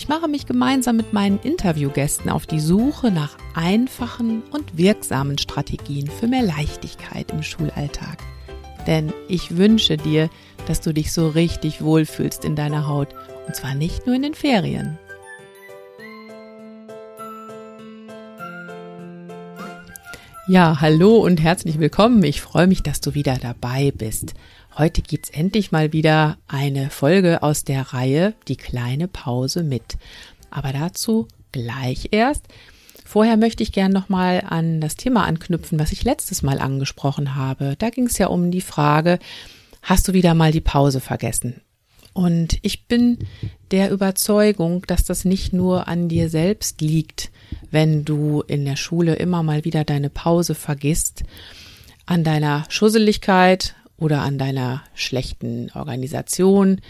ich mache mich gemeinsam mit meinen Interviewgästen auf die Suche nach einfachen und wirksamen Strategien für mehr Leichtigkeit im Schulalltag. Denn ich wünsche dir, dass du dich so richtig wohlfühlst in deiner Haut. Und zwar nicht nur in den Ferien. Ja, hallo und herzlich willkommen. Ich freue mich, dass du wieder dabei bist. Heute gibt's endlich mal wieder eine Folge aus der Reihe Die kleine Pause mit. Aber dazu gleich erst. Vorher möchte ich gern nochmal an das Thema anknüpfen, was ich letztes Mal angesprochen habe. Da ging es ja um die Frage, hast du wieder mal die Pause vergessen? Und ich bin der Überzeugung, dass das nicht nur an dir selbst liegt, wenn du in der Schule immer mal wieder deine Pause vergisst, an deiner Schusseligkeit oder an deiner schlechten Organisation,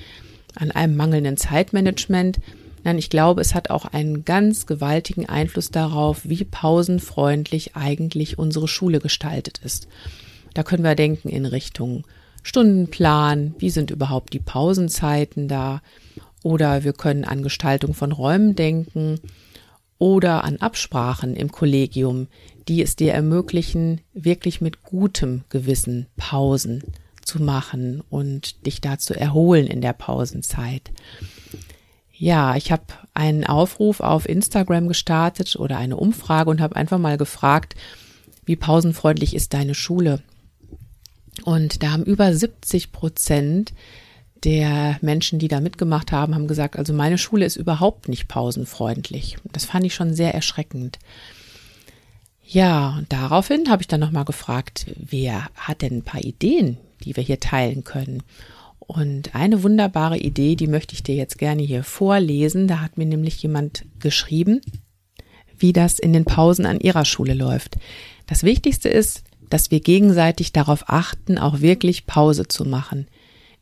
an einem mangelnden Zeitmanagement. Nein, ich glaube, es hat auch einen ganz gewaltigen Einfluss darauf, wie pausenfreundlich eigentlich unsere Schule gestaltet ist. Da können wir denken in Richtung Stundenplan, wie sind überhaupt die Pausenzeiten da, oder wir können an Gestaltung von Räumen denken, oder an Absprachen im Kollegium, die es dir ermöglichen, wirklich mit gutem Gewissen Pausen zu machen und dich da zu erholen in der Pausenzeit. Ja, ich habe einen Aufruf auf Instagram gestartet oder eine Umfrage und habe einfach mal gefragt, wie pausenfreundlich ist deine Schule? Und da haben über 70 Prozent der Menschen, die da mitgemacht haben, haben gesagt, also meine Schule ist überhaupt nicht pausenfreundlich. Das fand ich schon sehr erschreckend. Ja, und daraufhin habe ich dann nochmal gefragt, wer hat denn ein paar Ideen, die wir hier teilen können? Und eine wunderbare Idee, die möchte ich dir jetzt gerne hier vorlesen. Da hat mir nämlich jemand geschrieben, wie das in den Pausen an ihrer Schule läuft. Das Wichtigste ist, dass wir gegenseitig darauf achten, auch wirklich Pause zu machen.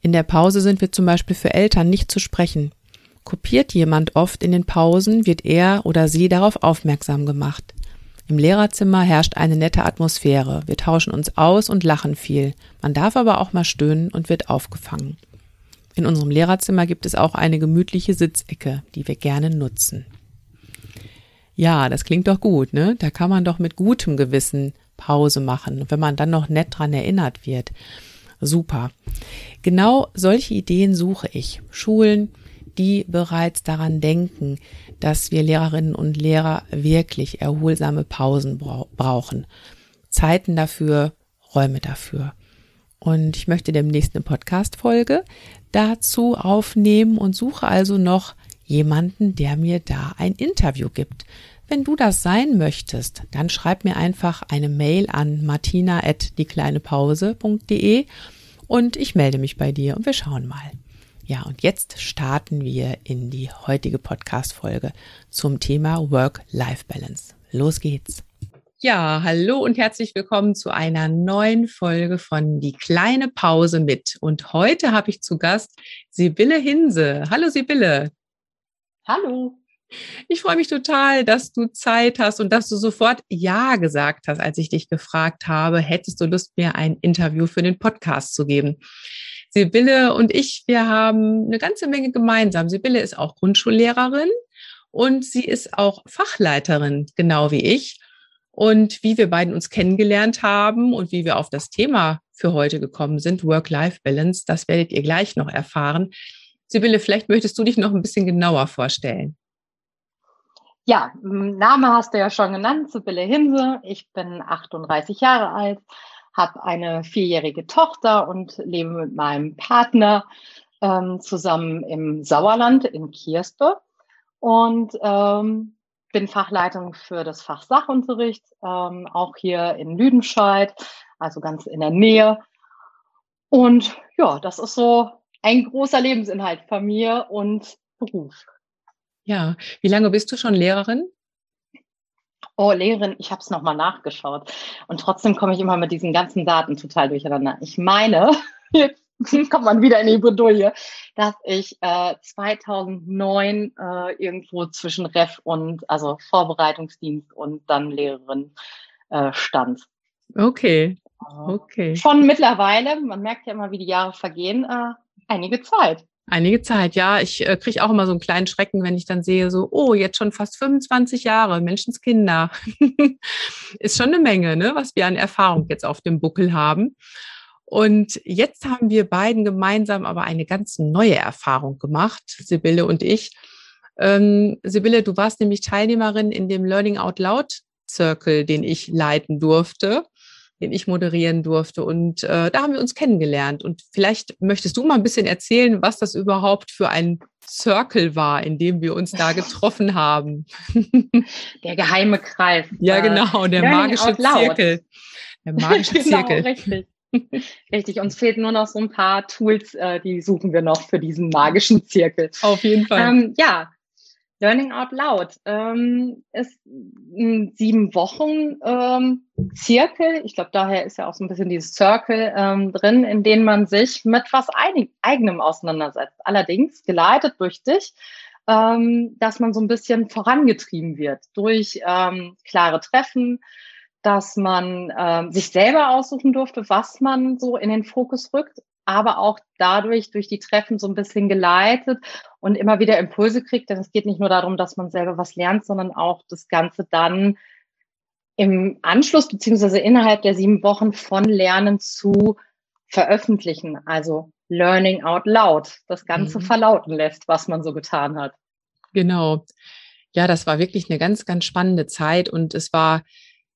In der Pause sind wir zum Beispiel für Eltern nicht zu sprechen. Kopiert jemand oft in den Pausen, wird er oder sie darauf aufmerksam gemacht. Im Lehrerzimmer herrscht eine nette Atmosphäre. Wir tauschen uns aus und lachen viel. Man darf aber auch mal stöhnen und wird aufgefangen. In unserem Lehrerzimmer gibt es auch eine gemütliche Sitzecke, die wir gerne nutzen. Ja, das klingt doch gut, ne? Da kann man doch mit gutem Gewissen Pause machen, wenn man dann noch nett dran erinnert wird. Super. Genau solche Ideen suche ich. Schulen, die bereits daran denken, dass wir Lehrerinnen und Lehrer wirklich erholsame Pausen brauchen. Zeiten dafür, Räume dafür. Und ich möchte demnächst eine Podcast-Folge dazu aufnehmen und suche also noch jemanden, der mir da ein Interview gibt. Wenn du das sein möchtest, dann schreib mir einfach eine Mail an martina@diekleinepause.de und ich melde mich bei dir und wir schauen mal. Ja, und jetzt starten wir in die heutige Podcast Folge zum Thema Work-Life Balance. Los geht's. Ja, hallo und herzlich willkommen zu einer neuen Folge von Die kleine Pause mit. Und heute habe ich zu Gast Sibylle Hinse. Hallo Sibylle. Hallo. Ich freue mich total, dass du Zeit hast und dass du sofort Ja gesagt hast, als ich dich gefragt habe, hättest du Lust, mir ein Interview für den Podcast zu geben. Sibylle und ich, wir haben eine ganze Menge gemeinsam. Sibylle ist auch Grundschullehrerin und sie ist auch Fachleiterin, genau wie ich. Und wie wir beiden uns kennengelernt haben und wie wir auf das Thema für heute gekommen sind, Work-Life-Balance, das werdet ihr gleich noch erfahren. Sibylle, vielleicht möchtest du dich noch ein bisschen genauer vorstellen. Ja, Name hast du ja schon genannt, Sibylle Hinse. Ich bin 38 Jahre alt, habe eine vierjährige Tochter und lebe mit meinem Partner ähm, zusammen im Sauerland in Kierspe und ähm, bin Fachleitung für das Fach Sachunterricht, ähm, auch hier in Lüdenscheid, also ganz in der Nähe. Und ja, das ist so ein großer Lebensinhalt mir und Beruf. Ja, wie lange bist du schon Lehrerin? Oh, Lehrerin, ich habe es nochmal nachgeschaut. Und trotzdem komme ich immer mit diesen ganzen Daten total durcheinander. Ich meine, jetzt kommt man wieder in die Bredouille, dass ich äh, 2009 äh, irgendwo zwischen Ref und, also Vorbereitungsdienst und dann Lehrerin äh, stand. Okay. Okay. Schon mittlerweile, man merkt ja immer, wie die Jahre vergehen, äh, einige Zeit. Einige Zeit, ja. Ich äh, kriege auch immer so einen kleinen Schrecken, wenn ich dann sehe, so, oh, jetzt schon fast 25 Jahre, Menschenskinder. Ist schon eine Menge, ne, was wir an Erfahrung jetzt auf dem Buckel haben. Und jetzt haben wir beiden gemeinsam aber eine ganz neue Erfahrung gemacht, Sibylle und ich. Ähm, Sibylle, du warst nämlich Teilnehmerin in dem Learning Out Loud Circle, den ich leiten durfte den ich moderieren durfte. Und äh, da haben wir uns kennengelernt. Und vielleicht möchtest du mal ein bisschen erzählen, was das überhaupt für ein Circle war, in dem wir uns da getroffen haben. Der geheime Kreis. Ja, äh, genau, der magische Zirkel. Der magische genau, Zirkel. Richtig. Richtig, uns fehlt nur noch so ein paar Tools, äh, die suchen wir noch für diesen magischen Zirkel. Auf jeden Fall. Ähm, ja, Learning Out Loud ähm, ist ein sieben Wochen ähm, Zirkel. Ich glaube, daher ist ja auch so ein bisschen dieses Circle ähm, drin, in dem man sich mit was eigenem auseinandersetzt. Allerdings geleitet durch dich, ähm, dass man so ein bisschen vorangetrieben wird durch ähm, klare Treffen, dass man ähm, sich selber aussuchen durfte, was man so in den Fokus rückt aber auch dadurch durch die Treffen so ein bisschen geleitet und immer wieder Impulse kriegt. Denn es geht nicht nur darum, dass man selber was lernt, sondern auch das Ganze dann im Anschluss beziehungsweise innerhalb der sieben Wochen von Lernen zu veröffentlichen. Also Learning out loud, das Ganze mhm. verlauten lässt, was man so getan hat. Genau. Ja, das war wirklich eine ganz, ganz spannende Zeit und es war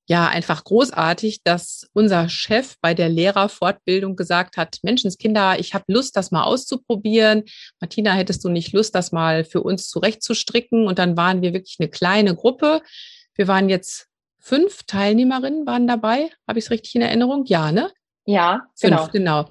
ja einfach großartig, dass unser Chef bei der Lehrerfortbildung gesagt hat, Menschenskinder, ich habe Lust, das mal auszuprobieren. Martina, hättest du nicht Lust, das mal für uns zurechtzustricken? Und dann waren wir wirklich eine kleine Gruppe. Wir waren jetzt fünf Teilnehmerinnen waren dabei. Habe ich es richtig in Erinnerung? Ja, ne? Ja, fünf, genau. genau.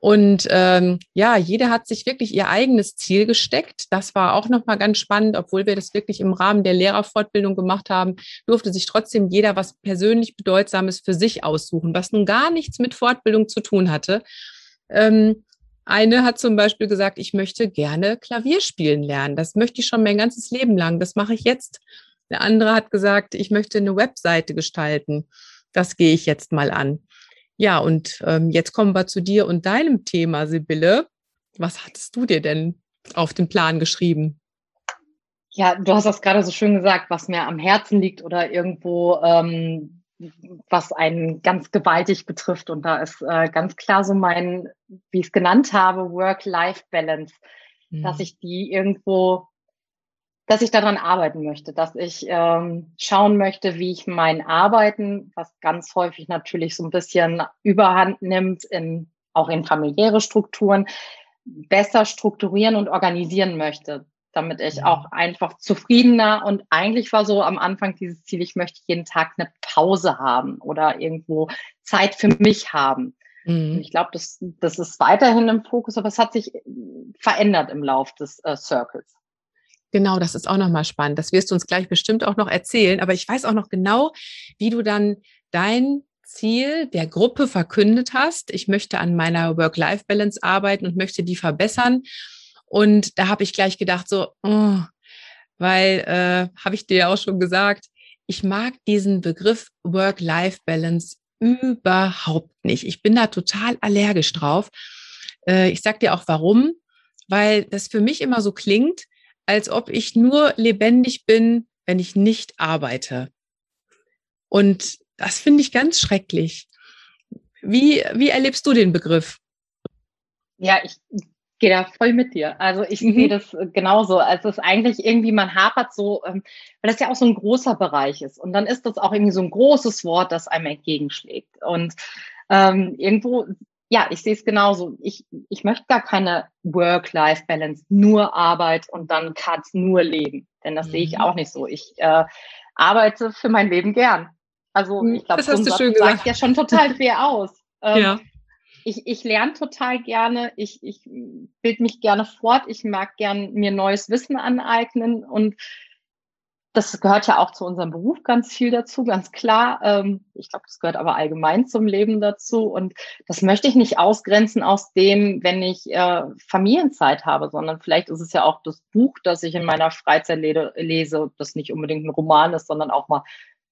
Und ähm, ja, jeder hat sich wirklich ihr eigenes Ziel gesteckt. Das war auch nochmal ganz spannend, obwohl wir das wirklich im Rahmen der Lehrerfortbildung gemacht haben, durfte sich trotzdem jeder was persönlich Bedeutsames für sich aussuchen, was nun gar nichts mit Fortbildung zu tun hatte. Ähm, eine hat zum Beispiel gesagt, ich möchte gerne Klavier spielen lernen. Das möchte ich schon mein ganzes Leben lang. Das mache ich jetzt. Der andere hat gesagt, ich möchte eine Webseite gestalten. Das gehe ich jetzt mal an. Ja, und ähm, jetzt kommen wir zu dir und deinem Thema, Sibylle. Was hattest du dir denn auf den Plan geschrieben? Ja, du hast das gerade so schön gesagt, was mir am Herzen liegt oder irgendwo, ähm, was einen ganz gewaltig betrifft. Und da ist äh, ganz klar so mein, wie ich es genannt habe, Work-Life-Balance, mhm. dass ich die irgendwo dass ich daran arbeiten möchte, dass ich ähm, schauen möchte, wie ich mein Arbeiten, was ganz häufig natürlich so ein bisschen Überhand nimmt, in, auch in familiäre Strukturen, besser strukturieren und organisieren möchte, damit ich auch einfach zufriedener und eigentlich war so am Anfang dieses Ziel, ich möchte jeden Tag eine Pause haben oder irgendwo Zeit für mich haben. Mhm. Ich glaube, das, das ist weiterhin im Fokus, aber es hat sich verändert im Lauf des äh, Circles. Genau, das ist auch nochmal spannend. Das wirst du uns gleich bestimmt auch noch erzählen. Aber ich weiß auch noch genau, wie du dann dein Ziel der Gruppe verkündet hast. Ich möchte an meiner Work-Life-Balance arbeiten und möchte die verbessern. Und da habe ich gleich gedacht, so, oh, weil, äh, habe ich dir ja auch schon gesagt, ich mag diesen Begriff Work-Life-Balance überhaupt nicht. Ich bin da total allergisch drauf. Äh, ich sag dir auch warum, weil das für mich immer so klingt, als ob ich nur lebendig bin, wenn ich nicht arbeite. Und das finde ich ganz schrecklich. Wie, wie erlebst du den Begriff? Ja, ich gehe da voll mit dir. Also ich mhm. sehe das genauso. Also es ist eigentlich irgendwie, man hapert so, ähm, weil das ja auch so ein großer Bereich ist. Und dann ist das auch irgendwie so ein großes Wort, das einem entgegenschlägt. Und ähm, irgendwo ja, ich sehe es genauso. Ich, ich möchte gar keine Work-Life-Balance, nur Arbeit und dann Cut, nur Leben. Denn das mhm. sehe ich mhm. auch nicht so. Ich äh, arbeite für mein Leben gern. Also mhm. ich glaube, das hast du sagt ja schon total fair aus. Ähm, ja. Ich, ich lerne total gerne, ich, ich bild mich gerne fort, ich mag gern mir neues Wissen aneignen und das gehört ja auch zu unserem Beruf ganz viel dazu, ganz klar. Ähm, ich glaube, das gehört aber allgemein zum Leben dazu. Und das möchte ich nicht ausgrenzen aus dem, wenn ich äh, Familienzeit habe, sondern vielleicht ist es ja auch das Buch, das ich in meiner Freizeit lese, das nicht unbedingt ein Roman ist, sondern auch mal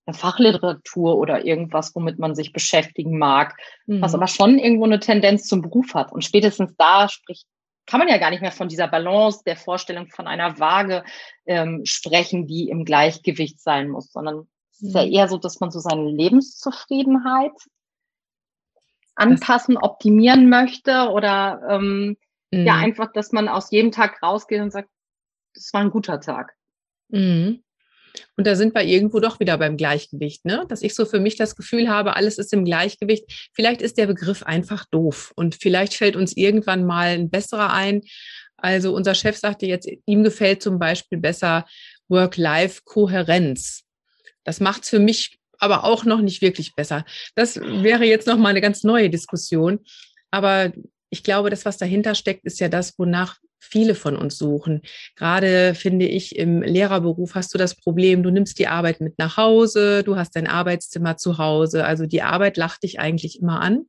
eine Fachliteratur oder irgendwas, womit man sich beschäftigen mag, mhm. was aber schon irgendwo eine Tendenz zum Beruf hat. Und spätestens da spricht kann man ja gar nicht mehr von dieser Balance, der Vorstellung von einer Waage ähm, sprechen, die im Gleichgewicht sein muss, sondern es ist ja mhm. eher so, dass man so seine Lebenszufriedenheit anpassen, optimieren möchte oder ähm, mhm. ja einfach, dass man aus jedem Tag rausgeht und sagt, das war ein guter Tag. Mhm. Und da sind wir irgendwo doch wieder beim Gleichgewicht, ne? Dass ich so für mich das Gefühl habe, alles ist im Gleichgewicht. Vielleicht ist der Begriff einfach doof und vielleicht fällt uns irgendwann mal ein besserer ein. Also unser Chef sagte jetzt, ihm gefällt zum Beispiel besser Work-Life-Kohärenz. Das macht es für mich aber auch noch nicht wirklich besser. Das wäre jetzt noch mal eine ganz neue Diskussion. Aber ich glaube, das, was dahinter steckt, ist ja das, wonach viele von uns suchen. Gerade finde ich, im Lehrerberuf hast du das Problem, du nimmst die Arbeit mit nach Hause, du hast dein Arbeitszimmer zu Hause. Also die Arbeit lacht dich eigentlich immer an.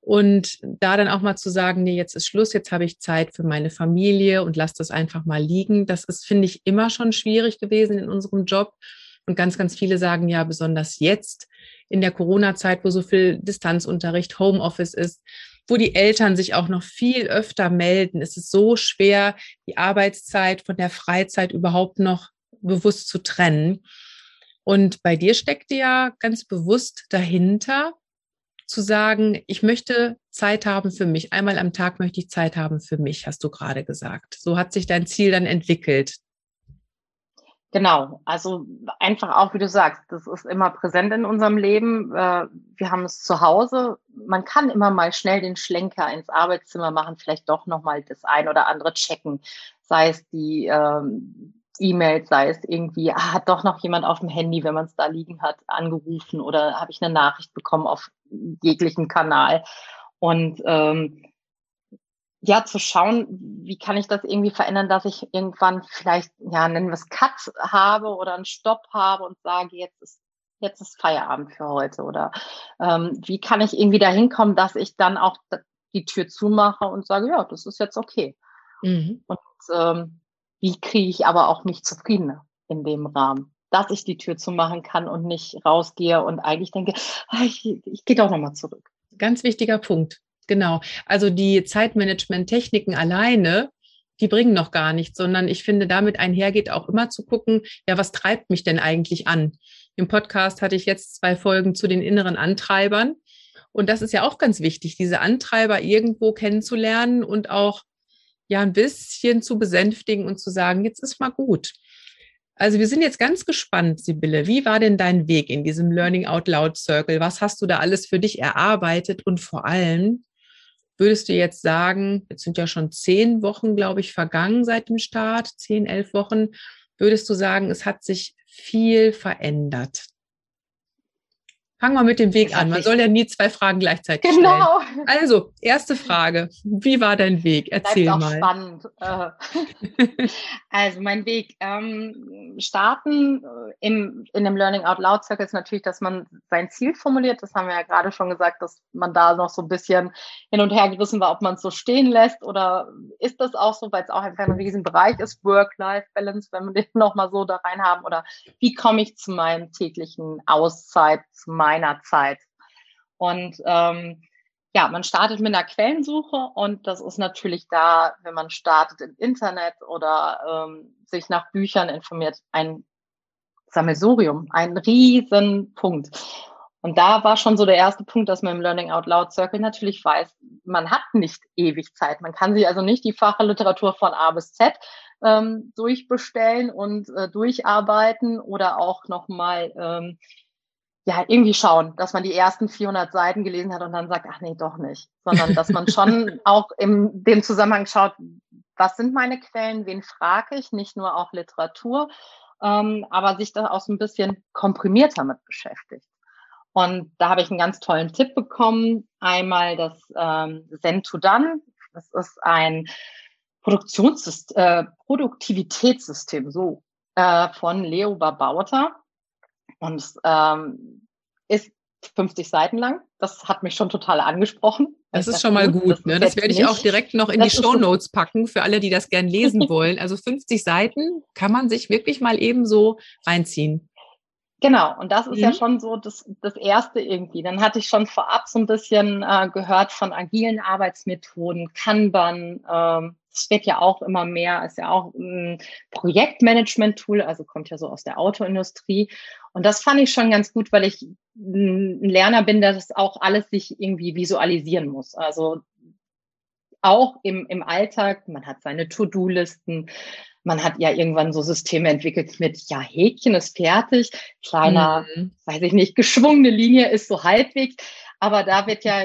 Und da dann auch mal zu sagen, nee, jetzt ist Schluss, jetzt habe ich Zeit für meine Familie und lass das einfach mal liegen. Das ist, finde ich, immer schon schwierig gewesen in unserem Job. Und ganz, ganz viele sagen ja, besonders jetzt in der Corona-Zeit, wo so viel Distanzunterricht, Homeoffice ist, wo die Eltern sich auch noch viel öfter melden. Es ist so schwer, die Arbeitszeit von der Freizeit überhaupt noch bewusst zu trennen. Und bei dir steckt ja ganz bewusst dahinter, zu sagen, ich möchte Zeit haben für mich. Einmal am Tag möchte ich Zeit haben für mich, hast du gerade gesagt. So hat sich dein Ziel dann entwickelt. Genau, also einfach auch, wie du sagst, das ist immer präsent in unserem Leben. Äh, wir haben es zu Hause. Man kann immer mal schnell den Schlenker ins Arbeitszimmer machen, vielleicht doch nochmal das ein oder andere checken, sei es die ähm, E-Mails, sei es irgendwie, ah, hat doch noch jemand auf dem Handy, wenn man es da liegen hat, angerufen oder habe ich eine Nachricht bekommen auf jeglichen Kanal. Und ähm, ja, zu schauen, wie kann ich das irgendwie verändern, dass ich irgendwann vielleicht, ja, nennen wir es Cut habe oder einen Stopp habe und sage, jetzt ist, jetzt ist Feierabend für heute oder ähm, wie kann ich irgendwie dahin kommen, dass ich dann auch die Tür zumache und sage, ja, das ist jetzt okay. Mhm. Und ähm, wie kriege ich aber auch mich zufriedener in dem Rahmen, dass ich die Tür zumachen kann und nicht rausgehe und eigentlich denke, ah, ich, ich gehe doch nochmal zurück. Ganz wichtiger Punkt. Genau. Also die Zeitmanagement-Techniken alleine, die bringen noch gar nichts, sondern ich finde, damit einhergeht auch immer zu gucken, ja, was treibt mich denn eigentlich an? Im Podcast hatte ich jetzt zwei Folgen zu den inneren Antreibern. Und das ist ja auch ganz wichtig, diese Antreiber irgendwo kennenzulernen und auch ja ein bisschen zu besänftigen und zu sagen, jetzt ist mal gut. Also wir sind jetzt ganz gespannt, Sibylle. Wie war denn dein Weg in diesem Learning Out Loud Circle? Was hast du da alles für dich erarbeitet? Und vor allem, Würdest du jetzt sagen, jetzt sind ja schon zehn Wochen, glaube ich, vergangen seit dem Start, zehn, elf Wochen, würdest du sagen, es hat sich viel verändert? Fangen wir mit dem Weg an. Man soll ja nie zwei Fragen gleichzeitig genau. stellen. Also, erste Frage. Wie war dein Weg? Erzähl Bleibt mal. spannend. Äh. also, mein Weg. Ähm, starten äh, im, in dem Learning Out Loud Circle ist natürlich, dass man sein Ziel formuliert. Das haben wir ja gerade schon gesagt, dass man da noch so ein bisschen hin und her gerissen war, ob man es so stehen lässt oder ist das auch so, weil es auch einfach ein Riesenbereich ist, Work-Life-Balance, wenn wir den nochmal so da rein haben oder wie komme ich zu meinem täglichen Auszeit, zu meinem meiner Zeit. Und ähm, ja, man startet mit einer Quellensuche und das ist natürlich da, wenn man startet im Internet oder ähm, sich nach Büchern informiert, ein Sammelsurium, ein Riesenpunkt. Und da war schon so der erste Punkt, dass man im Learning Out Loud Circle natürlich weiß, man hat nicht ewig Zeit. Man kann sich also nicht die Fachliteratur von A bis Z ähm, durchbestellen und äh, durcharbeiten oder auch nochmal ähm, ja, irgendwie schauen, dass man die ersten 400 Seiten gelesen hat und dann sagt, ach nee, doch nicht, sondern dass man schon auch in dem Zusammenhang schaut, was sind meine Quellen, wen frage ich, nicht nur auch Literatur, ähm, aber sich da auch so ein bisschen komprimierter mit beschäftigt. Und da habe ich einen ganz tollen Tipp bekommen. Einmal das ähm, Zen to Done. Das ist ein Produktionssystem, äh, Produktivitätssystem, so äh, von Leo Babauta und ähm, ist 50 Seiten lang. Das hat mich schon total angesprochen. Das ist schon mal gut. Das, ne? das werde ich auch direkt noch in die Show Notes packen für alle, die das gern lesen wollen. Also 50 Seiten kann man sich wirklich mal eben so reinziehen. Genau, und das ist mhm. ja schon so das, das Erste irgendwie. Dann hatte ich schon vorab so ein bisschen äh, gehört von agilen Arbeitsmethoden, Kanban. Ähm, das wird ja auch immer mehr, ist ja auch ein Projektmanagement-Tool, also kommt ja so aus der Autoindustrie. Und das fand ich schon ganz gut, weil ich ein Lerner bin, der das auch alles sich irgendwie visualisieren muss. Also auch im, im Alltag, man hat seine To-Do-Listen, man hat ja irgendwann so Systeme entwickelt mit, ja, Häkchen ist fertig, kleiner, mhm. weiß ich nicht, geschwungene Linie ist so halbwegs. Aber da wird ja,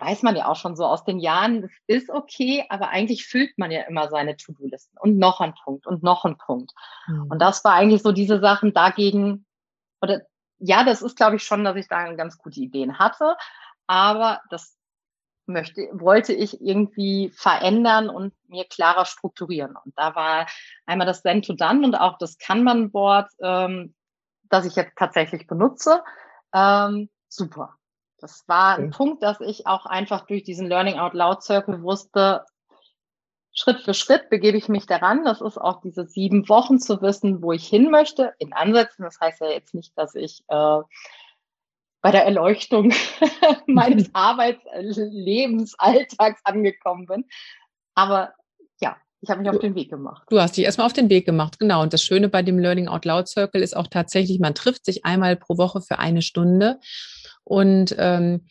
weiß man ja auch schon so aus den Jahren, das ist okay, aber eigentlich füllt man ja immer seine To-Do-Listen und noch ein Punkt und noch ein Punkt. Mhm. Und das war eigentlich so diese Sachen dagegen, oder ja, das ist, glaube ich, schon, dass ich da ganz gute Ideen hatte, aber das möchte, wollte ich irgendwie verändern und mir klarer strukturieren. Und da war einmal das Then to Done und auch das Kanban-Board, ähm, das ich jetzt tatsächlich benutze, ähm, super. Das war ein Punkt, dass ich auch einfach durch diesen Learning Out Loud Circle wusste, Schritt für Schritt begebe ich mich daran. Das ist auch diese sieben Wochen zu wissen, wo ich hin möchte, in Ansätzen. Das heißt ja jetzt nicht, dass ich äh, bei der Erleuchtung meines Arbeitslebens, Alltags angekommen bin. Aber ja, ich habe mich auf den Weg gemacht. Du hast dich erstmal auf den Weg gemacht, genau. Und das Schöne bei dem Learning Out Loud Circle ist auch tatsächlich, man trifft sich einmal pro Woche für eine Stunde. Und ähm,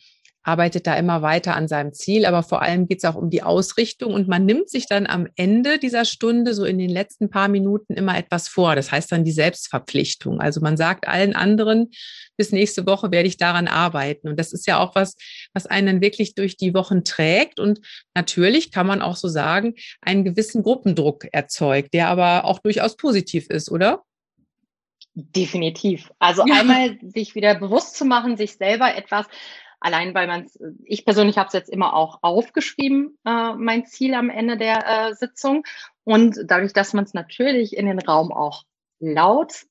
arbeitet da immer weiter an seinem Ziel, aber vor allem geht es auch um die Ausrichtung und man nimmt sich dann am Ende dieser Stunde, so in den letzten paar Minuten, immer etwas vor. Das heißt dann die Selbstverpflichtung. Also man sagt allen anderen, bis nächste Woche werde ich daran arbeiten. Und das ist ja auch was, was einen wirklich durch die Wochen trägt und natürlich kann man auch so sagen, einen gewissen Gruppendruck erzeugt, der aber auch durchaus positiv ist, oder? Definitiv. Also ja. einmal sich wieder bewusst zu machen, sich selber etwas Allein weil man es, ich persönlich habe es jetzt immer auch aufgeschrieben, äh, mein Ziel am Ende der äh, Sitzung. Und dadurch, dass man es natürlich in den Raum auch laut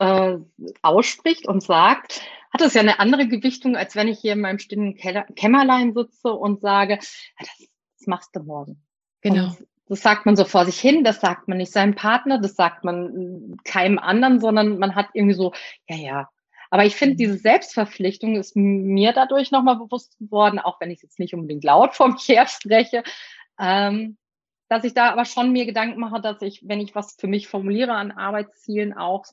äh, ausspricht und sagt, hat es ja eine andere Gewichtung, als wenn ich hier in meinem stillen Kämmerlein sitze und sage, ah, das, das machst du morgen. Genau. Und das sagt man so vor sich hin, das sagt man nicht seinem Partner, das sagt man keinem anderen, sondern man hat irgendwie so, ja, ja, aber ich finde, mhm. diese Selbstverpflichtung ist mir dadurch nochmal bewusst geworden, auch wenn ich jetzt nicht unbedingt laut vom Kehr spreche, ähm, dass ich da aber schon mir Gedanken mache, dass ich, wenn ich was für mich formuliere an Arbeitszielen, auch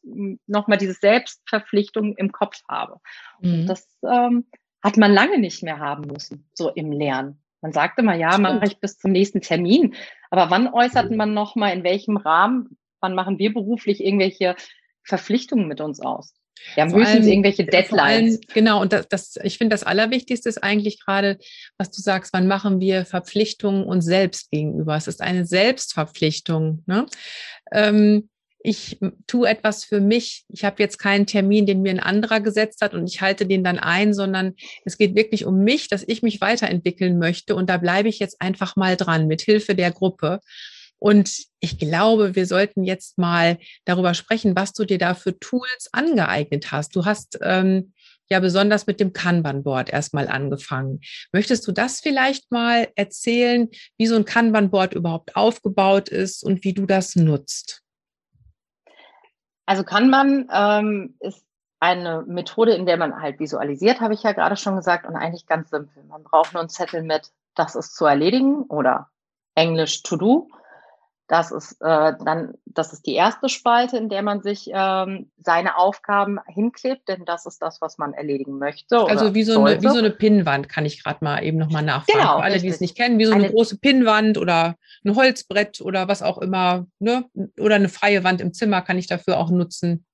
nochmal diese Selbstverpflichtung im Kopf habe. Mhm. Und das ähm, hat man lange nicht mehr haben müssen, so im Lernen. Man sagte mal, ja, mache ich bis zum nächsten Termin. Aber wann äußert man nochmal, in welchem Rahmen, wann machen wir beruflich irgendwelche Verpflichtungen mit uns aus? Wir haben höchstens allem, irgendwelche Deadlines. Allem, genau, und das, das ich finde, das Allerwichtigste ist eigentlich gerade, was du sagst, wann machen wir Verpflichtungen uns selbst gegenüber? Es ist eine Selbstverpflichtung. Ne? Ähm, ich tue etwas für mich. Ich habe jetzt keinen Termin, den mir ein anderer gesetzt hat und ich halte den dann ein, sondern es geht wirklich um mich, dass ich mich weiterentwickeln möchte und da bleibe ich jetzt einfach mal dran mit Hilfe der Gruppe. Und ich glaube, wir sollten jetzt mal darüber sprechen, was du dir da für Tools angeeignet hast. Du hast ähm, ja besonders mit dem Kanban-Board erstmal angefangen. Möchtest du das vielleicht mal erzählen, wie so ein Kanban-Board überhaupt aufgebaut ist und wie du das nutzt? Also Kanban ähm, ist eine Methode, in der man halt visualisiert, habe ich ja gerade schon gesagt, und eigentlich ganz simpel. Man braucht nur einen Zettel mit, das ist zu erledigen oder Englisch to do das ist äh, dann, das ist die erste Spalte, in der man sich ähm, seine Aufgaben hinklebt, denn das ist das, was man erledigen möchte. Also wie so, eine, wie so eine Pinnwand, kann ich gerade mal eben nochmal nachfragen. Genau, Für alle, richtig. die es nicht kennen, wie so eine, eine, große Pinnwand oder ein Holzbrett oder was auch immer, ne? Oder eine freie Wand im Zimmer kann ich dafür auch nutzen.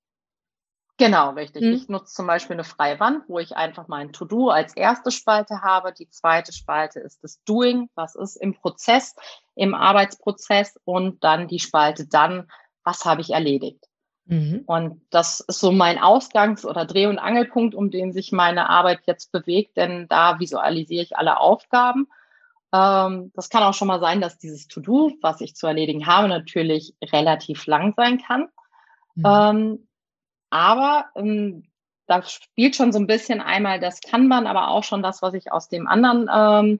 Genau, richtig. Hm. Ich nutze zum Beispiel eine freie Wand, wo ich einfach mein To-Do als erste Spalte habe. Die zweite Spalte ist das Doing, was ist im Prozess, im Arbeitsprozess und dann die Spalte dann, was habe ich erledigt. Mhm. Und das ist so mein Ausgangs- oder Dreh- und Angelpunkt, um den sich meine Arbeit jetzt bewegt, denn da visualisiere ich alle Aufgaben. Ähm, das kann auch schon mal sein, dass dieses To-Do, was ich zu erledigen habe, natürlich relativ lang sein kann. Mhm. Ähm, aber ähm, da spielt schon so ein bisschen einmal das Kanban, aber auch schon das, was ich aus dem anderen ähm,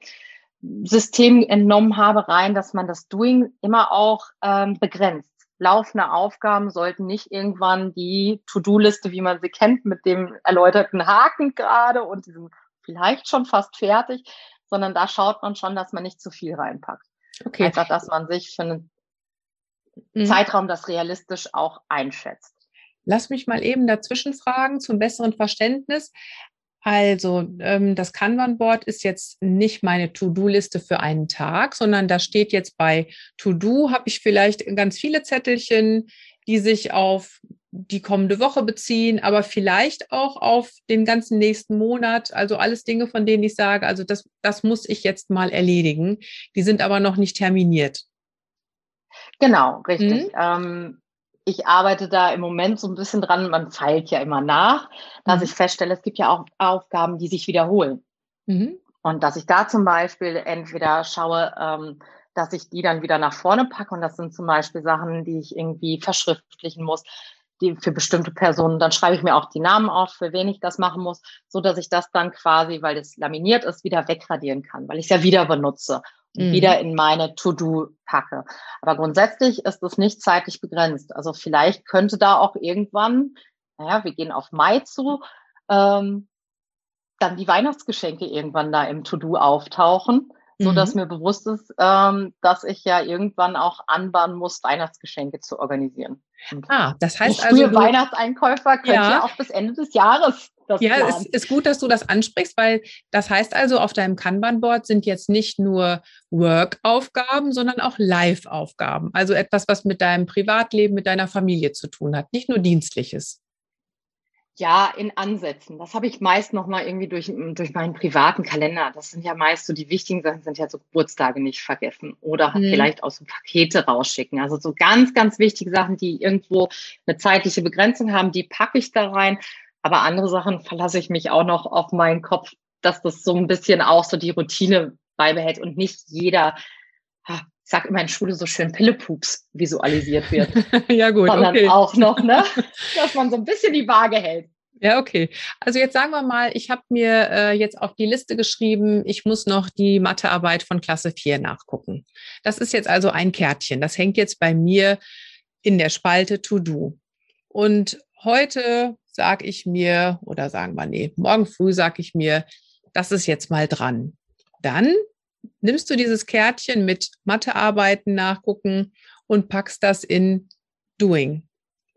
System entnommen habe, rein, dass man das Doing immer auch ähm, begrenzt. Laufende Aufgaben sollten nicht irgendwann die To-Do-Liste, wie man sie kennt, mit dem erläuterten Haken gerade und diesem vielleicht schon fast fertig, sondern da schaut man schon, dass man nicht zu viel reinpackt. Okay. Einfach, dass man sich für einen mhm. Zeitraum das realistisch auch einschätzt. Lass mich mal eben dazwischen fragen zum besseren Verständnis. Also ähm, das Kanban-Board ist jetzt nicht meine To-Do-Liste für einen Tag, sondern da steht jetzt bei To-Do, habe ich vielleicht ganz viele Zettelchen, die sich auf die kommende Woche beziehen, aber vielleicht auch auf den ganzen nächsten Monat. Also alles Dinge, von denen ich sage, also das, das muss ich jetzt mal erledigen. Die sind aber noch nicht terminiert. Genau, richtig. Mhm. Ähm, ich arbeite da im Moment so ein bisschen dran, man feilt ja immer nach, dass mhm. ich feststelle, es gibt ja auch Aufgaben, die sich wiederholen. Mhm. Und dass ich da zum Beispiel entweder schaue, ähm, dass ich die dann wieder nach vorne packe. Und das sind zum Beispiel Sachen, die ich irgendwie verschriftlichen muss, die für bestimmte Personen. Dann schreibe ich mir auch die Namen auf, für wen ich das machen muss, so dass ich das dann quasi, weil es laminiert ist, wieder wegradieren kann, weil ich es ja wieder benutze mhm. wieder in meine To-Do packe. Aber grundsätzlich ist es nicht zeitlich begrenzt. Also vielleicht könnte da auch irgendwann, naja, wir gehen auf Mai zu, ähm, dann die Weihnachtsgeschenke irgendwann da im To-Do auftauchen so dass mhm. mir bewusst ist, ähm, dass ich ja irgendwann auch anbahnen muss, Weihnachtsgeschenke zu organisieren. Und ah, das heißt also. Du, Weihnachtseinkäufer könnt ja. ja auch bis Ende des Jahres das Ja, es ist gut, dass du das ansprichst, weil das heißt also, auf deinem Kanban-Board sind jetzt nicht nur Work-Aufgaben, sondern auch Live-Aufgaben. Also etwas, was mit deinem Privatleben, mit deiner Familie zu tun hat, nicht nur Dienstliches. Ja, in Ansätzen. Das habe ich meist nochmal irgendwie durch, durch meinen privaten Kalender. Das sind ja meist so die wichtigen Sachen, sind ja so Geburtstage nicht vergessen oder mhm. vielleicht aus so Pakete rausschicken. Also so ganz, ganz wichtige Sachen, die irgendwo eine zeitliche Begrenzung haben, die packe ich da rein. Aber andere Sachen verlasse ich mich auch noch auf meinen Kopf, dass das so ein bisschen auch so die Routine beibehält und nicht jeder, ich sag immer in Schule so schön Pillepups visualisiert wird. ja, gut. Sondern okay. auch noch, ne, dass man so ein bisschen die Waage hält. Ja, okay. Also jetzt sagen wir mal, ich habe mir äh, jetzt auf die Liste geschrieben, ich muss noch die Mathearbeit von Klasse 4 nachgucken. Das ist jetzt also ein Kärtchen. Das hängt jetzt bei mir in der Spalte To Do. Und heute sage ich mir, oder sagen wir, nee, morgen früh sage ich mir, das ist jetzt mal dran. Dann nimmst du dieses Kärtchen mit Mathearbeiten nachgucken und packst das in Doing.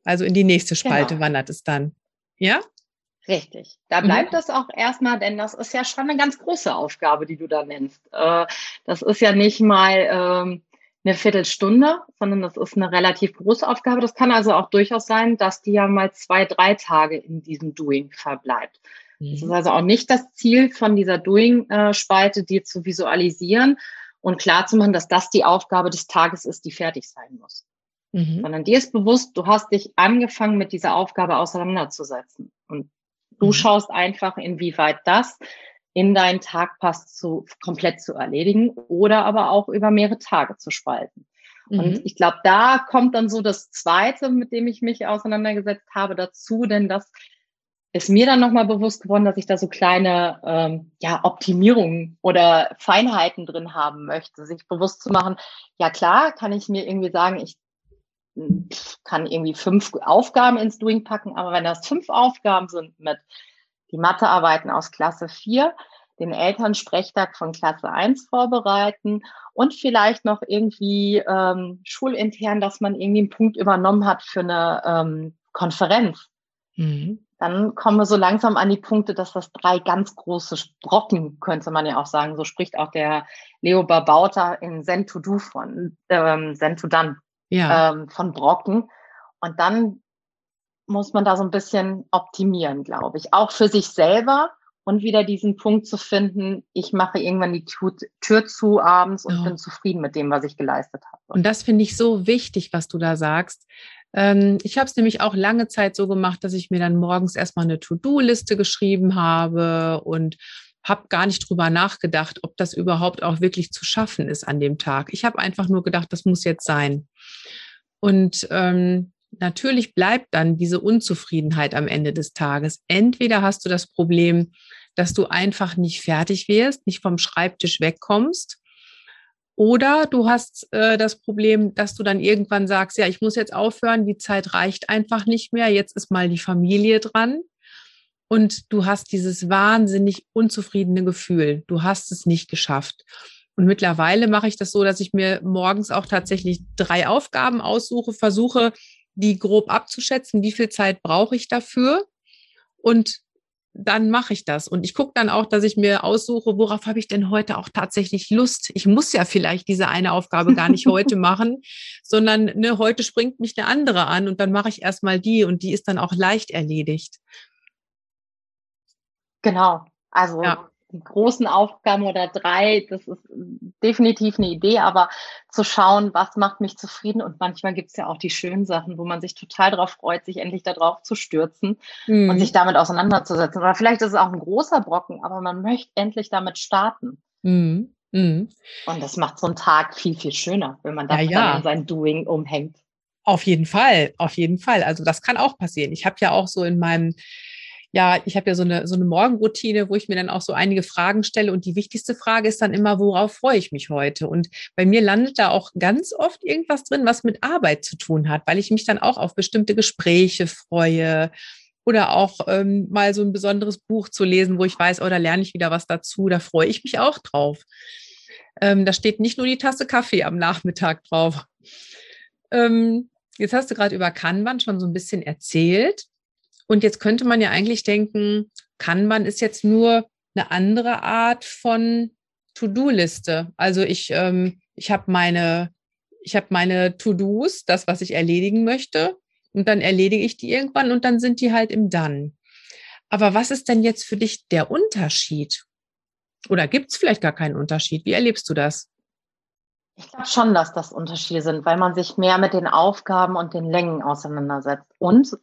Also in die nächste Spalte genau. wandert es dann. Ja? Richtig. Da bleibt mhm. das auch erstmal, denn das ist ja schon eine ganz große Aufgabe, die du da nennst. Äh, das ist ja nicht mal ähm, eine Viertelstunde, sondern das ist eine relativ große Aufgabe. Das kann also auch durchaus sein, dass die ja mal zwei, drei Tage in diesem Doing verbleibt. Mhm. Das ist also auch nicht das Ziel von dieser Doing-Spalte, die zu visualisieren und klar zu machen, dass das die Aufgabe des Tages ist, die fertig sein muss. Mhm. Sondern dir ist bewusst, du hast dich angefangen, mit dieser Aufgabe auseinanderzusetzen. Und du mhm. schaust einfach, inwieweit das in deinen Tag passt, zu, komplett zu erledigen oder aber auch über mehrere Tage zu spalten. Mhm. Und ich glaube, da kommt dann so das Zweite, mit dem ich mich auseinandergesetzt habe, dazu, denn das ist mir dann nochmal bewusst geworden, dass ich da so kleine ähm, ja, Optimierungen oder Feinheiten drin haben möchte, sich bewusst zu machen, ja klar, kann ich mir irgendwie sagen, ich hm, kann irgendwie fünf Aufgaben ins Doing packen, aber wenn das fünf Aufgaben sind mit die Mathearbeiten aus Klasse 4, den Elternsprechtag von Klasse 1 vorbereiten und vielleicht noch irgendwie ähm, schulintern, dass man irgendwie einen Punkt übernommen hat für eine ähm, Konferenz. Mhm. Dann kommen wir so langsam an die Punkte, dass das drei ganz große Brocken, könnte man ja auch sagen, so spricht auch der Leo Babauta in Zen to Do von, ähm, Zen to Done ja. ähm, von Brocken. Und dann muss man da so ein bisschen optimieren, glaube ich. Auch für sich selber und wieder diesen Punkt zu finden, ich mache irgendwann die Tür zu abends und ja. bin zufrieden mit dem, was ich geleistet habe. Und das finde ich so wichtig, was du da sagst. Ähm, ich habe es nämlich auch lange Zeit so gemacht, dass ich mir dann morgens erstmal eine To-Do-Liste geschrieben habe und habe gar nicht drüber nachgedacht, ob das überhaupt auch wirklich zu schaffen ist an dem Tag. Ich habe einfach nur gedacht, das muss jetzt sein. Und ähm, natürlich bleibt dann diese Unzufriedenheit am Ende des Tages. Entweder hast du das Problem, dass du einfach nicht fertig wirst, nicht vom Schreibtisch wegkommst, oder du hast äh, das Problem, dass du dann irgendwann sagst, ja, ich muss jetzt aufhören, die Zeit reicht einfach nicht mehr, jetzt ist mal die Familie dran. Und du hast dieses wahnsinnig unzufriedene Gefühl, du hast es nicht geschafft. Und mittlerweile mache ich das so, dass ich mir morgens auch tatsächlich drei Aufgaben aussuche, versuche, die grob abzuschätzen, wie viel Zeit brauche ich dafür. Und dann mache ich das. Und ich gucke dann auch, dass ich mir aussuche, worauf habe ich denn heute auch tatsächlich Lust. Ich muss ja vielleicht diese eine Aufgabe gar nicht heute machen, sondern ne, heute springt mich eine andere an und dann mache ich erstmal die und die ist dann auch leicht erledigt. Genau. Also ja die großen Aufgaben oder drei, das ist definitiv eine Idee, aber zu schauen, was macht mich zufrieden und manchmal gibt es ja auch die schönen Sachen, wo man sich total darauf freut, sich endlich darauf zu stürzen mhm. und sich damit auseinanderzusetzen. Oder vielleicht ist es auch ein großer Brocken, aber man möchte endlich damit starten. Mhm. Mhm. Und das macht so einen Tag viel, viel schöner, wenn man das ja, ja. sein Doing umhängt. Auf jeden Fall, auf jeden Fall. Also das kann auch passieren. Ich habe ja auch so in meinem ja, ich habe ja so eine, so eine Morgenroutine, wo ich mir dann auch so einige Fragen stelle. Und die wichtigste Frage ist dann immer, worauf freue ich mich heute? Und bei mir landet da auch ganz oft irgendwas drin, was mit Arbeit zu tun hat, weil ich mich dann auch auf bestimmte Gespräche freue oder auch ähm, mal so ein besonderes Buch zu lesen, wo ich weiß, oh, da lerne ich wieder was dazu, da freue ich mich auch drauf. Ähm, da steht nicht nur die Tasse Kaffee am Nachmittag drauf. Ähm, jetzt hast du gerade über Kanban schon so ein bisschen erzählt. Und jetzt könnte man ja eigentlich denken, Kanban ist jetzt nur eine andere Art von To-Do-Liste. Also ich, ähm, ich habe meine, ich habe meine To-Dos, das, was ich erledigen möchte, und dann erledige ich die irgendwann und dann sind die halt im Dann. Aber was ist denn jetzt für dich der Unterschied? Oder gibt es vielleicht gar keinen Unterschied? Wie erlebst du das? Ich glaube schon, dass das Unterschiede sind, weil man sich mehr mit den Aufgaben und den Längen auseinandersetzt. Und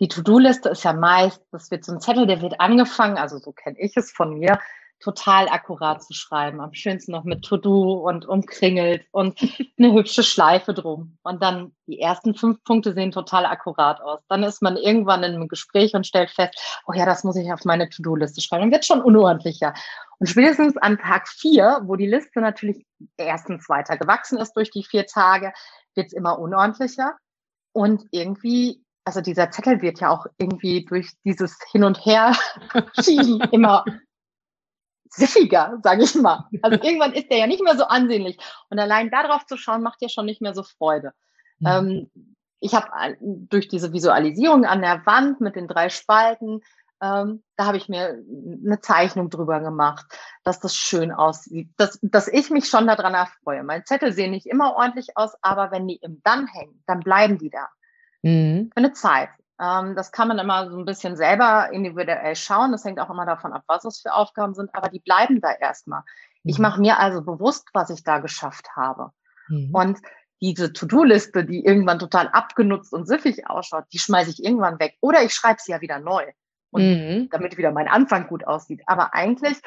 die To-Do-Liste ist ja meist, das wird so ein Zettel, der wird angefangen, also so kenne ich es von mir, total akkurat zu schreiben. Am schönsten noch mit To-Do und umkringelt und eine hübsche Schleife drum. Und dann die ersten fünf Punkte sehen total akkurat aus. Dann ist man irgendwann in einem Gespräch und stellt fest, oh ja, das muss ich auf meine To-Do-Liste schreiben. Dann wird schon unordentlicher. Und spätestens an Tag vier, wo die Liste natürlich erstens weiter gewachsen ist durch die vier Tage, wird es immer unordentlicher. Und irgendwie also dieser Zettel wird ja auch irgendwie durch dieses Hin und Her schieben immer siffiger, sage ich mal. Also irgendwann ist der ja nicht mehr so ansehnlich. Und allein darauf zu schauen, macht ja schon nicht mehr so Freude. Mhm. Ähm, ich habe durch diese Visualisierung an der Wand mit den drei Spalten, ähm, da habe ich mir eine Zeichnung drüber gemacht, dass das schön aussieht, dass, dass ich mich schon daran erfreue. Meine Zettel sehen nicht immer ordentlich aus, aber wenn die im Dann hängen, dann bleiben die da. Mhm. Für eine Zeit. Ähm, das kann man immer so ein bisschen selber individuell schauen. Das hängt auch immer davon ab, was es für Aufgaben sind, aber die bleiben da erstmal. Mhm. Ich mache mir also bewusst, was ich da geschafft habe. Mhm. Und diese To-Do-Liste, die irgendwann total abgenutzt und siffig ausschaut, die schmeiße ich irgendwann weg. Oder ich schreibe sie ja wieder neu. Und mhm. damit wieder mein Anfang gut aussieht. Aber eigentlich,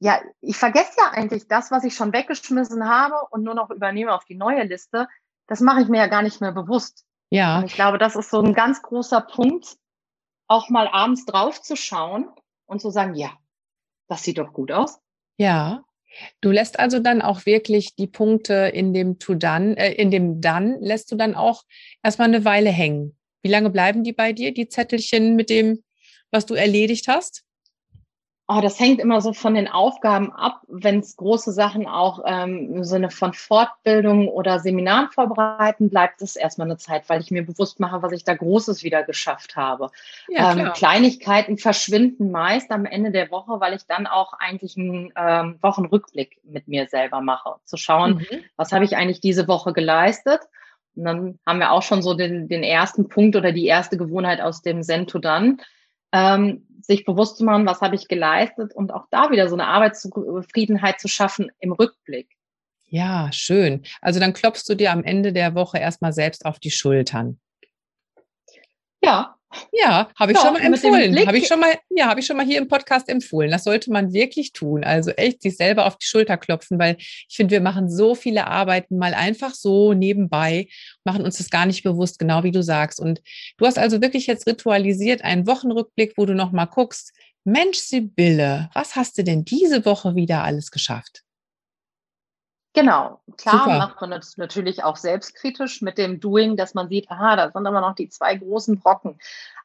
ja, ich vergesse ja eigentlich das, was ich schon weggeschmissen habe und nur noch übernehme auf die neue Liste. Das mache ich mir ja gar nicht mehr bewusst. Ja. Und ich glaube, das ist so ein ganz großer Punkt, auch mal abends drauf zu schauen und zu sagen, ja, das sieht doch gut aus. Ja. Du lässt also dann auch wirklich die Punkte in dem to dann, äh, in dem dann lässt du dann auch erstmal eine Weile hängen. Wie lange bleiben die bei dir, die Zettelchen mit dem, was du erledigt hast? Oh, das hängt immer so von den Aufgaben ab, wenn es große Sachen auch ähm, im Sinne von Fortbildung oder Seminaren vorbereiten, bleibt es erstmal eine Zeit, weil ich mir bewusst mache, was ich da Großes wieder geschafft habe. Ja, ähm, Kleinigkeiten verschwinden meist am Ende der Woche, weil ich dann auch eigentlich einen ähm, Wochenrückblick mit mir selber mache. Zu schauen, mhm. was habe ich eigentlich diese Woche geleistet? Und dann haben wir auch schon so den, den ersten Punkt oder die erste Gewohnheit aus dem Sento dann ähm, sich bewusst zu machen, was habe ich geleistet und auch da wieder so eine Arbeitszufriedenheit zu schaffen im Rückblick. Ja, schön. Also dann klopfst du dir am Ende der Woche erstmal selbst auf die Schultern. Ja, Ja, habe ich ja, schon mal empfohlen. Habe ich schon mal, ja, habe ich schon mal hier im Podcast empfohlen. Das sollte man wirklich tun. Also echt sich selber auf die Schulter klopfen, weil ich finde, wir machen so viele Arbeiten mal einfach so nebenbei, machen uns das gar nicht bewusst, genau wie du sagst. Und du hast also wirklich jetzt ritualisiert einen Wochenrückblick, wo du noch mal guckst, Mensch, Sibylle, was hast du denn diese Woche wieder alles geschafft? Genau, klar Super. macht man das natürlich auch selbstkritisch mit dem Doing, dass man sieht, aha, da sind aber noch die zwei großen Brocken.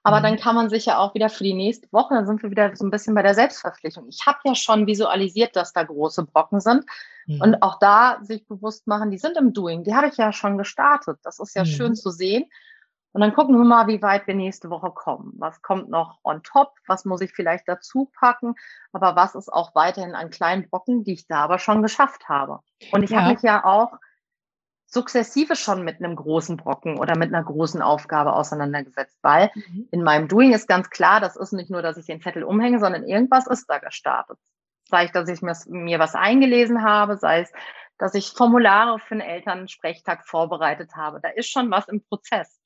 Aber mhm. dann kann man sich ja auch wieder für die nächste Woche, dann sind wir wieder so ein bisschen bei der Selbstverpflichtung. Ich habe ja schon visualisiert, dass da große Brocken sind. Mhm. Und auch da sich bewusst machen, die sind im Doing, die habe ich ja schon gestartet. Das ist ja mhm. schön zu sehen. Und dann gucken wir mal, wie weit wir nächste Woche kommen. Was kommt noch on top? Was muss ich vielleicht dazu packen? Aber was ist auch weiterhin an kleinen Brocken, die ich da aber schon geschafft habe? Und ich ja. habe mich ja auch sukzessive schon mit einem großen Brocken oder mit einer großen Aufgabe auseinandergesetzt, weil mhm. in meinem Doing ist ganz klar, das ist nicht nur, dass ich den Zettel umhänge, sondern irgendwas ist da gestartet. Sei es, dass ich mir, mir was eingelesen habe, sei es, dass ich Formulare für einen Elternsprechtag vorbereitet habe. Da ist schon was im Prozess.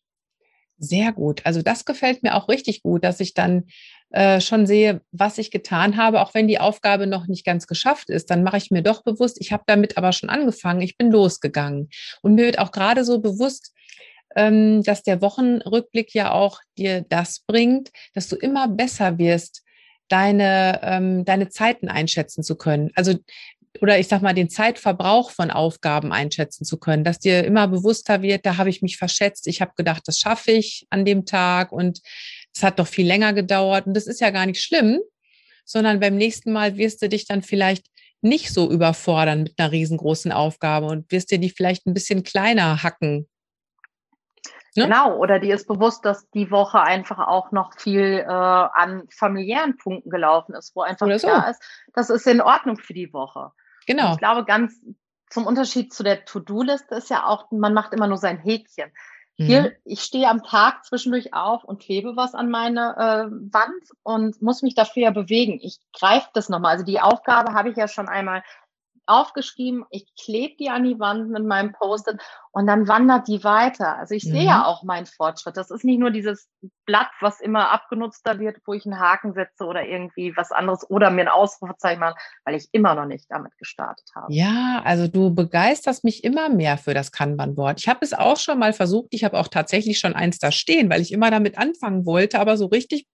Sehr gut. Also das gefällt mir auch richtig gut, dass ich dann äh, schon sehe, was ich getan habe, auch wenn die Aufgabe noch nicht ganz geschafft ist. Dann mache ich mir doch bewusst, ich habe damit aber schon angefangen, ich bin losgegangen. Und mir wird auch gerade so bewusst, ähm, dass der Wochenrückblick ja auch dir das bringt, dass du immer besser wirst, deine, ähm, deine Zeiten einschätzen zu können. Also oder ich sag mal, den Zeitverbrauch von Aufgaben einschätzen zu können, dass dir immer bewusster wird, da habe ich mich verschätzt, ich habe gedacht, das schaffe ich an dem Tag und es hat doch viel länger gedauert und das ist ja gar nicht schlimm, sondern beim nächsten Mal wirst du dich dann vielleicht nicht so überfordern mit einer riesengroßen Aufgabe und wirst dir die vielleicht ein bisschen kleiner hacken. Ne? Genau, oder dir ist bewusst, dass die Woche einfach auch noch viel äh, an familiären Punkten gelaufen ist, wo einfach so. klar ist, das ist in Ordnung für die Woche. Genau. Ich glaube, ganz zum Unterschied zu der To-Do-Liste ist ja auch, man macht immer nur sein Häkchen. Hier, mhm. ich stehe am Tag zwischendurch auf und klebe was an meine äh, Wand und muss mich dafür ja bewegen. Ich greife das nochmal. Also die Aufgabe habe ich ja schon einmal aufgeschrieben, ich klebe die an die Wand mit meinem Post-it und dann wandert die weiter. Also ich mhm. sehe ja auch meinen Fortschritt. Das ist nicht nur dieses Blatt, was immer abgenutzter wird, wo ich einen Haken setze oder irgendwie was anderes oder mir ein Ausrufezeichen mache, weil ich immer noch nicht damit gestartet habe. Ja, also du begeisterst mich immer mehr für das Kanban-Board. Ich habe es auch schon mal versucht. Ich habe auch tatsächlich schon eins da stehen, weil ich immer damit anfangen wollte, aber so richtig,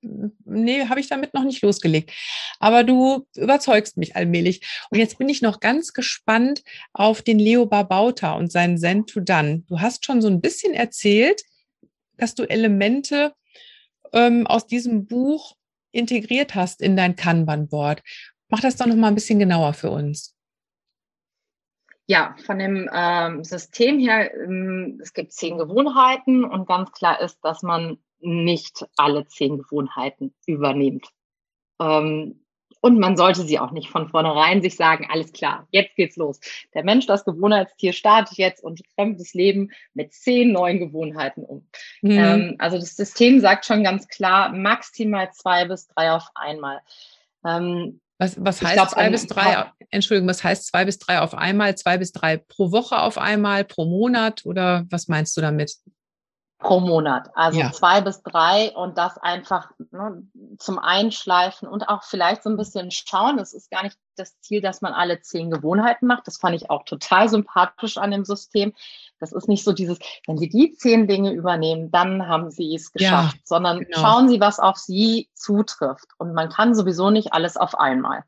nee, habe ich damit noch nicht losgelegt. Aber du überzeugst mich allmählich. Und jetzt bin ich noch ganz gespannt auf den Leo Barbauta und seinen Zen to dann? Du hast schon so ein bisschen erzählt, dass du Elemente ähm, aus diesem Buch integriert hast in dein Kanban-Board. Mach das doch noch mal ein bisschen genauer für uns. Ja, von dem ähm, System her, ähm, es gibt zehn Gewohnheiten und ganz klar ist, dass man nicht alle zehn Gewohnheiten übernimmt. Ähm, und man sollte sie auch nicht von vornherein sich sagen, alles klar, jetzt geht's los. Der Mensch, das Gewohnheitstier, startet jetzt und fremdet das Leben mit zehn neuen Gewohnheiten um. Mhm. Ähm, also das System sagt schon ganz klar, maximal zwei bis drei auf einmal. Ähm, was, was heißt glaub, zwei bis drei? Entschuldigung, was heißt zwei bis drei auf einmal? Zwei bis drei pro Woche auf einmal, pro Monat oder was meinst du damit? Pro Monat. Also ja. zwei bis drei und das einfach ne, zum Einschleifen und auch vielleicht so ein bisschen schauen. Es ist gar nicht das Ziel, dass man alle zehn Gewohnheiten macht. Das fand ich auch total sympathisch an dem System. Das ist nicht so dieses, wenn Sie die zehn Dinge übernehmen, dann haben Sie es geschafft, ja, sondern genau. schauen Sie, was auf Sie zutrifft. Und man kann sowieso nicht alles auf einmal.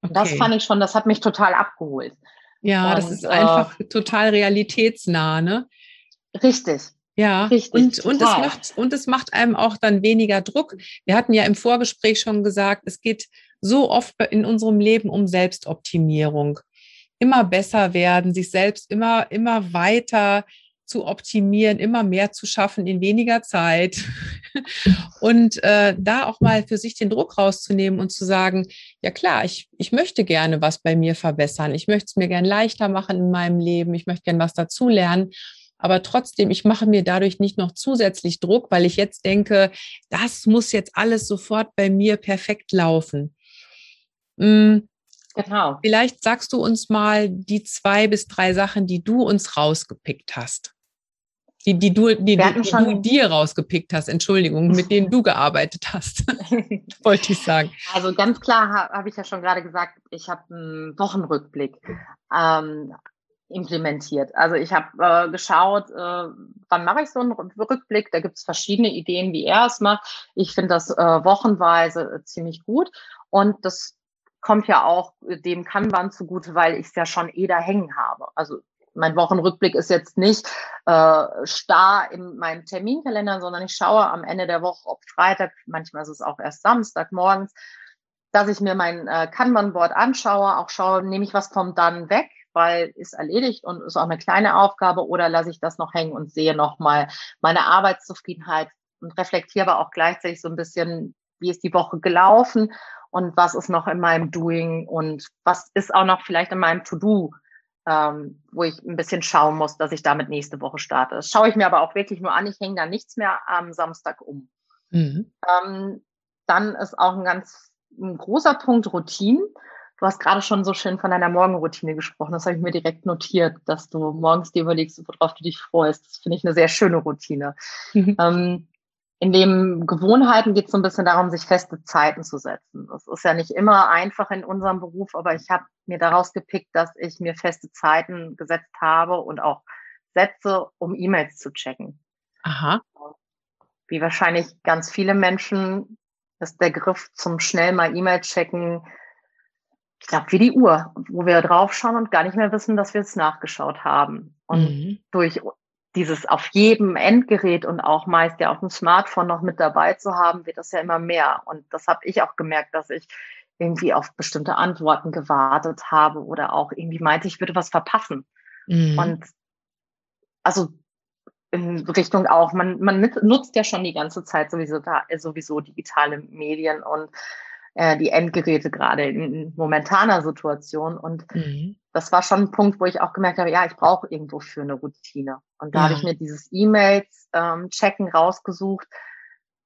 Und okay. das fand ich schon, das hat mich total abgeholt. Ja, und, das ist einfach äh, total realitätsnah, ne? Richtig, ja, Richtig, und, und, es macht, und es macht einem auch dann weniger Druck. Wir hatten ja im Vorgespräch schon gesagt, es geht so oft in unserem Leben um Selbstoptimierung. Immer besser werden, sich selbst immer, immer weiter zu optimieren, immer mehr zu schaffen in weniger Zeit. und äh, da auch mal für sich den Druck rauszunehmen und zu sagen, ja klar, ich, ich möchte gerne was bei mir verbessern. Ich möchte es mir gern leichter machen in meinem Leben. Ich möchte gern was dazulernen. Aber trotzdem, ich mache mir dadurch nicht noch zusätzlich Druck, weil ich jetzt denke, das muss jetzt alles sofort bei mir perfekt laufen. Hm, genau. Vielleicht sagst du uns mal die zwei bis drei Sachen, die du uns rausgepickt hast. Die, die du, die, die, du dir rausgepickt hast, Entschuldigung, mit denen du gearbeitet hast, wollte ich sagen. Also ganz klar habe hab ich ja schon gerade gesagt, ich habe einen Wochenrückblick ähm, implementiert. Also ich habe äh, geschaut, äh, wann mache ich so einen Rückblick. Da gibt es verschiedene Ideen, wie er es macht. Ich finde das äh, wochenweise äh, ziemlich gut. Und das kommt ja auch dem Kanban zugute, weil ich es ja schon eh da hängen habe. Also mein Wochenrückblick ist jetzt nicht äh, starr in meinem Terminkalender, sondern ich schaue am Ende der Woche, ob Freitag, manchmal ist es auch erst Samstag morgens, dass ich mir mein äh, Kanban-Board anschaue, auch schaue, nehme ich was vom dann weg, weil ist erledigt und ist auch eine kleine Aufgabe oder lasse ich das noch hängen und sehe nochmal meine Arbeitszufriedenheit und reflektiere aber auch gleichzeitig so ein bisschen, wie ist die Woche gelaufen und was ist noch in meinem Doing und was ist auch noch vielleicht in meinem To-Do, ähm, wo ich ein bisschen schauen muss, dass ich damit nächste Woche starte. Das schaue ich mir aber auch wirklich nur an. Ich hänge da nichts mehr am Samstag um. Mhm. Ähm, dann ist auch ein ganz ein großer Punkt Routine. Du hast gerade schon so schön von deiner Morgenroutine gesprochen. Das habe ich mir direkt notiert, dass du morgens dir überlegst, worauf du dich freust. Das finde ich eine sehr schöne Routine. Mhm. Ähm, in dem Gewohnheiten geht es so ein bisschen darum, sich feste Zeiten zu setzen. Das ist ja nicht immer einfach in unserem Beruf, aber ich habe mir daraus gepickt, dass ich mir feste Zeiten gesetzt habe und auch setze, um E-Mails zu checken. Aha. Wie wahrscheinlich ganz viele Menschen ist der Griff zum schnell mal E-Mail checken, ich glaube, wie die Uhr, wo wir draufschauen und gar nicht mehr wissen, dass wir es nachgeschaut haben. Und mhm. durch dieses auf jedem Endgerät und auch meist ja auf dem Smartphone noch mit dabei zu haben, wird das ja immer mehr. Und das habe ich auch gemerkt, dass ich irgendwie auf bestimmte Antworten gewartet habe oder auch irgendwie meinte, ich würde was verpassen. Mhm. Und also in Richtung auch, man, man nutzt ja schon die ganze Zeit sowieso, da, sowieso digitale Medien und äh, die Endgeräte gerade in momentaner Situation. Und mhm. das war schon ein Punkt, wo ich auch gemerkt habe, ja, ich brauche irgendwo für eine Routine. Und da ja. habe ich mir dieses E-Mails ähm, checken rausgesucht,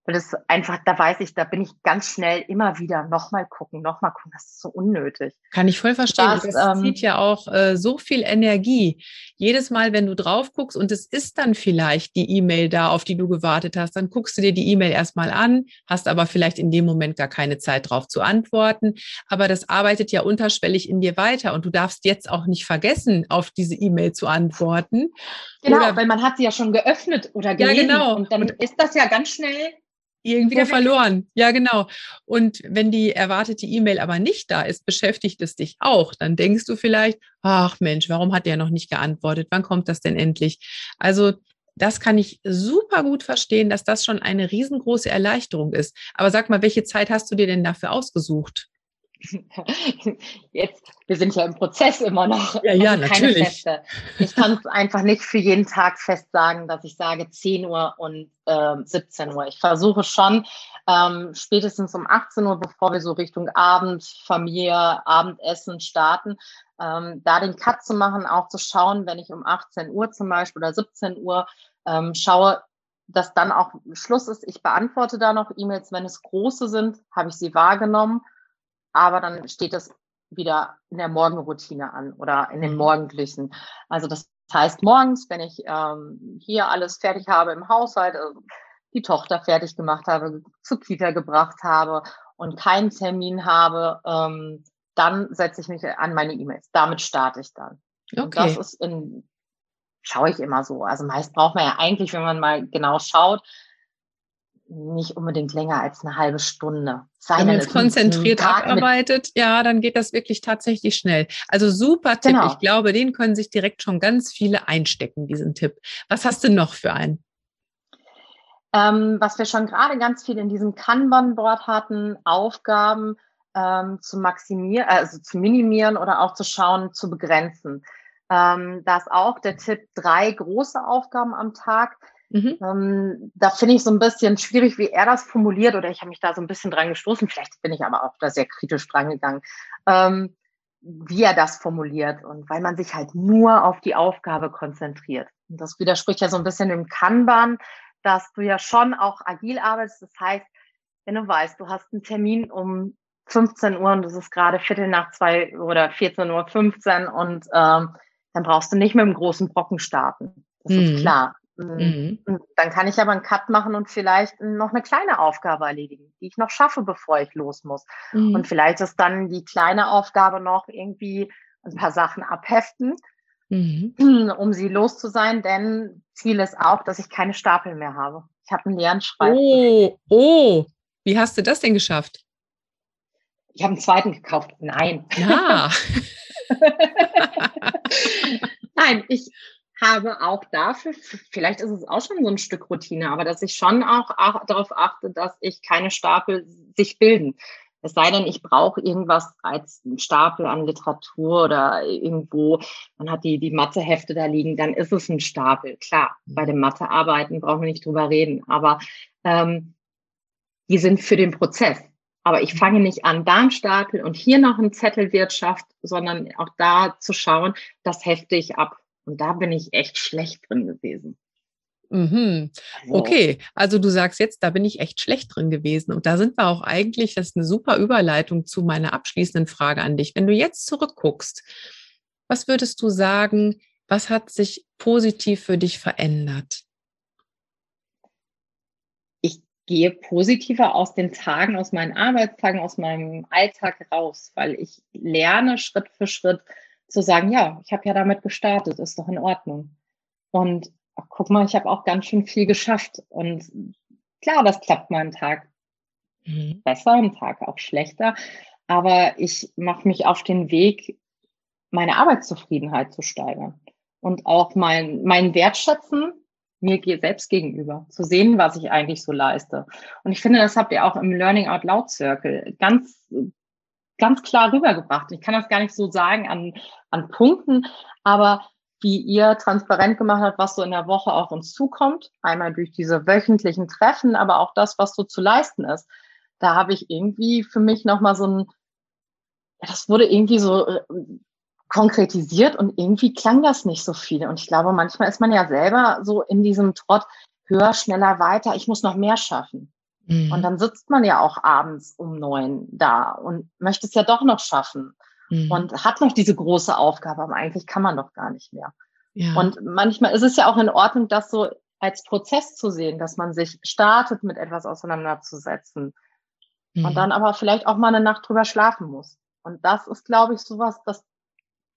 weil es einfach, da weiß ich, da bin ich ganz schnell immer wieder nochmal gucken, nochmal gucken. Das ist so unnötig. Kann ich voll verstehen. Das, das ähm, zieht ja auch äh, so viel Energie. Jedes Mal, wenn du drauf guckst und es ist dann vielleicht die E-Mail da, auf die du gewartet hast, dann guckst du dir die E-Mail erstmal an, hast aber vielleicht in dem Moment gar keine Zeit drauf zu antworten. Aber das arbeitet ja unterschwellig in dir weiter und du darfst jetzt auch nicht vergessen, auf diese E-Mail zu antworten. Genau, oder, weil man hat sie ja schon geöffnet oder gelesen. Ja, genau. Und dann ist das ja ganz schnell irgendwie wieder verloren. Ja, genau. Und wenn die erwartete E-Mail aber nicht da ist, beschäftigt es dich auch. Dann denkst du vielleicht, ach Mensch, warum hat der noch nicht geantwortet? Wann kommt das denn endlich? Also das kann ich super gut verstehen, dass das schon eine riesengroße Erleichterung ist. Aber sag mal, welche Zeit hast du dir denn dafür ausgesucht? Jetzt, wir sind ja im Prozess immer noch. Ja, ja, also natürlich. Feste. Ich kann es einfach nicht für jeden Tag fest sagen, dass ich sage 10 Uhr und äh, 17 Uhr. Ich versuche schon, ähm, spätestens um 18 Uhr, bevor wir so Richtung Abend, Familie, Abendessen starten, ähm, da den Cut zu machen, auch zu schauen, wenn ich um 18 Uhr zum Beispiel oder 17 Uhr ähm, schaue, dass dann auch Schluss ist. Ich beantworte da noch E-Mails, wenn es große sind, habe ich sie wahrgenommen aber dann steht das wieder in der Morgenroutine an oder in den mhm. Morgendlichen. Also das heißt, morgens, wenn ich ähm, hier alles fertig habe im Haushalt, also die Tochter fertig gemacht habe, zur Kita gebracht habe und keinen Termin habe, ähm, dann setze ich mich an meine E-Mails. Damit starte ich dann. Okay. Und das ist in, schaue ich immer so. Also meist braucht man ja eigentlich, wenn man mal genau schaut, nicht unbedingt länger als eine halbe Stunde. Sei Wenn man es konzentriert abarbeitet, ja, dann geht das wirklich tatsächlich schnell. Also super Tipp. Genau. Ich glaube, den können sich direkt schon ganz viele einstecken, diesen Tipp. Was hast du noch für einen? Ähm, was wir schon gerade ganz viel in diesem Kanban-Board hatten, Aufgaben ähm, zu maximieren, also zu minimieren oder auch zu schauen, zu begrenzen. Ähm, da ist auch der Tipp, drei große Aufgaben am Tag Mhm. Ähm, da finde ich so ein bisschen schwierig, wie er das formuliert, oder ich habe mich da so ein bisschen dran gestoßen. Vielleicht bin ich aber auch da sehr kritisch dran gegangen, ähm, wie er das formuliert und weil man sich halt nur auf die Aufgabe konzentriert. Und das widerspricht ja so ein bisschen dem Kanban, dass du ja schon auch agil arbeitest. Das heißt, wenn du weißt, du hast einen Termin um 15 Uhr und es ist gerade Viertel nach zwei oder 14.15 Uhr und ähm, dann brauchst du nicht mit einem großen Brocken starten. Das mhm. ist klar Mhm. Dann kann ich aber einen Cut machen und vielleicht noch eine kleine Aufgabe erledigen, die ich noch schaffe, bevor ich los muss. Mhm. Und vielleicht ist dann die kleine Aufgabe noch irgendwie ein paar Sachen abheften, mhm. um sie los zu sein, denn Ziel ist auch, dass ich keine Stapel mehr habe. Ich habe einen leeren Schreibtisch. Oh, oh, wie hast du das denn geschafft? Ich habe einen zweiten gekauft. Nein. Ja. Nein, ich habe auch dafür, vielleicht ist es auch schon so ein Stück Routine, aber dass ich schon auch, darauf achte, dass ich keine Stapel sich bilden. Es sei denn, ich brauche irgendwas als Stapel an Literatur oder irgendwo, man hat die, die Mathehefte da liegen, dann ist es ein Stapel. Klar, bei dem Mathearbeiten brauchen wir nicht drüber reden, aber ähm, die sind für den Prozess. Aber ich fange nicht an, da ein Stapel und hier noch ein Zettelwirtschaft, sondern auch da zu schauen, das hefte ich ab. Und da bin ich echt schlecht drin gewesen. Mhm. Also okay, also du sagst jetzt, da bin ich echt schlecht drin gewesen. Und da sind wir auch eigentlich, das ist eine super Überleitung zu meiner abschließenden Frage an dich. Wenn du jetzt zurückguckst, was würdest du sagen, was hat sich positiv für dich verändert? Ich gehe positiver aus den Tagen, aus meinen Arbeitstagen, aus meinem Alltag raus, weil ich lerne Schritt für Schritt zu sagen, ja, ich habe ja damit gestartet, ist doch in Ordnung. Und ach, guck mal, ich habe auch ganz schön viel geschafft. Und klar, das klappt mal einen Tag mhm. besser, einen Tag auch schlechter. Aber ich mache mich auf den Weg, meine Arbeitszufriedenheit zu steigern und auch mein, mein Wertschätzen mir selbst gegenüber, zu sehen, was ich eigentlich so leiste. Und ich finde, das habt ihr auch im Learning Out Loud Circle ganz, ganz klar rübergebracht. Ich kann das gar nicht so sagen an, an Punkten, aber wie ihr transparent gemacht habt, was so in der Woche auf uns zukommt. Einmal durch diese wöchentlichen Treffen, aber auch das, was so zu leisten ist. Da habe ich irgendwie für mich nochmal so ein, das wurde irgendwie so äh, konkretisiert und irgendwie klang das nicht so viel. Und ich glaube, manchmal ist man ja selber so in diesem Trott höher, schneller, weiter. Ich muss noch mehr schaffen. Mhm. Und dann sitzt man ja auch abends um neun da und möchte es ja doch noch schaffen mhm. und hat noch diese große Aufgabe, aber eigentlich kann man doch gar nicht mehr. Ja. Und manchmal ist es ja auch in Ordnung, das so als Prozess zu sehen, dass man sich startet, mit etwas auseinanderzusetzen mhm. und dann aber vielleicht auch mal eine Nacht drüber schlafen muss. Und das ist, glaube ich, sowas, dass